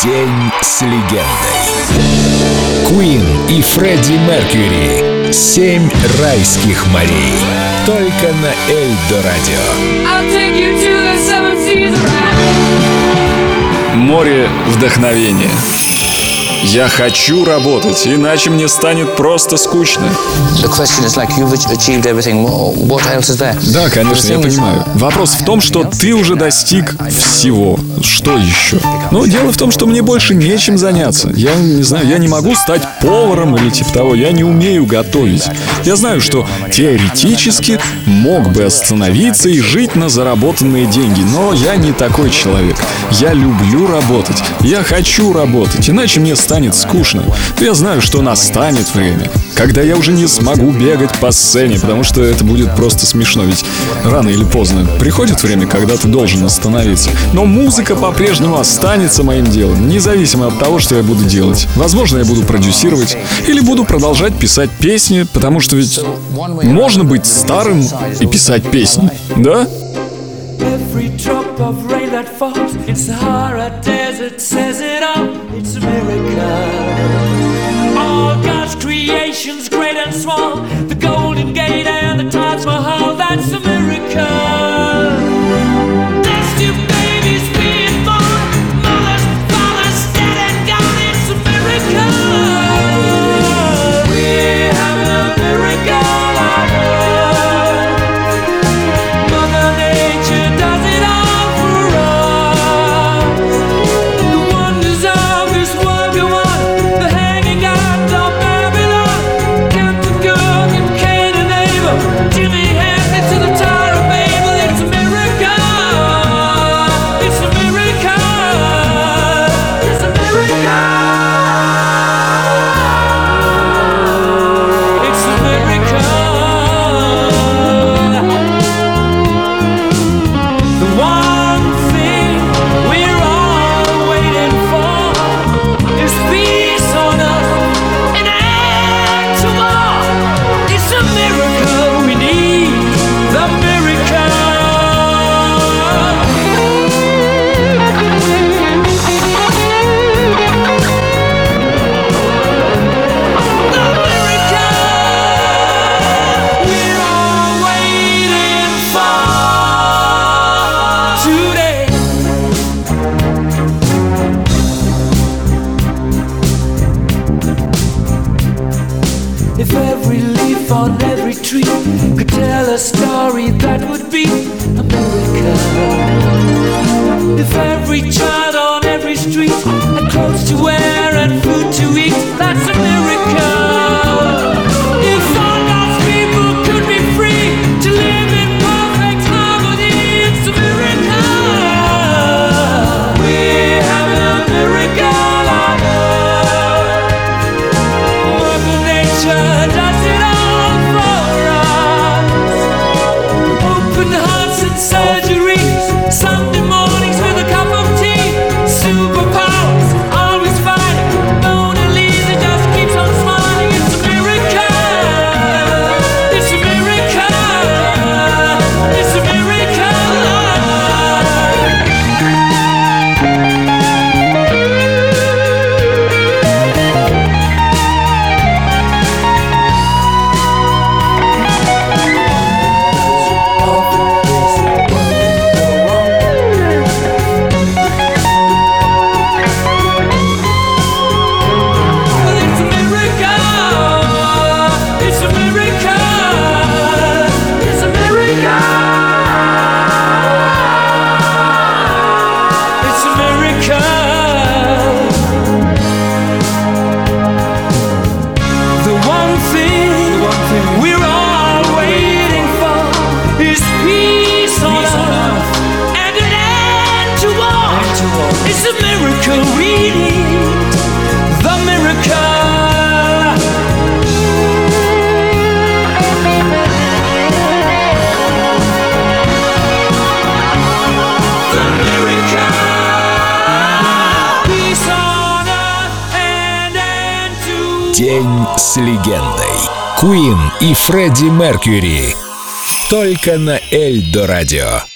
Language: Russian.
День с легендой. Queen и Фредди Меркьюри. Семь райских морей. Только на Эльдо Радио. Море вдохновения. Я хочу работать, иначе мне станет просто скучно. Да, конечно, я понимаю. Вопрос в том, что ты уже достиг всего. Что еще? Но дело в том, что мне больше нечем заняться. Я не знаю, я не могу стать поваром или типа того. Я не умею готовить. Я знаю, что теоретически мог бы остановиться и жить на заработанные деньги, но я не такой человек. Я люблю работать. Я хочу работать, иначе мне станет скучно. Я знаю, что настанет время, когда я уже не смогу бегать по сцене, потому что это будет просто смешно, ведь рано или поздно приходит время, когда ты должен остановиться. Но музыка по-прежнему останется моим делом, независимо от того, что я буду делать. Возможно, я буду продюсировать или буду продолжать писать песни, потому что ведь можно быть старым и писать песни, да? Of rain that falls in Sahara Desert says it all. It's a miracle. All God's creations, great and small, the Golden Gate every leaf on every tree could tell a story, that would be America. If every child День с легендой. Queen и Фредди Меркьюри. Только на Эльдо Радио.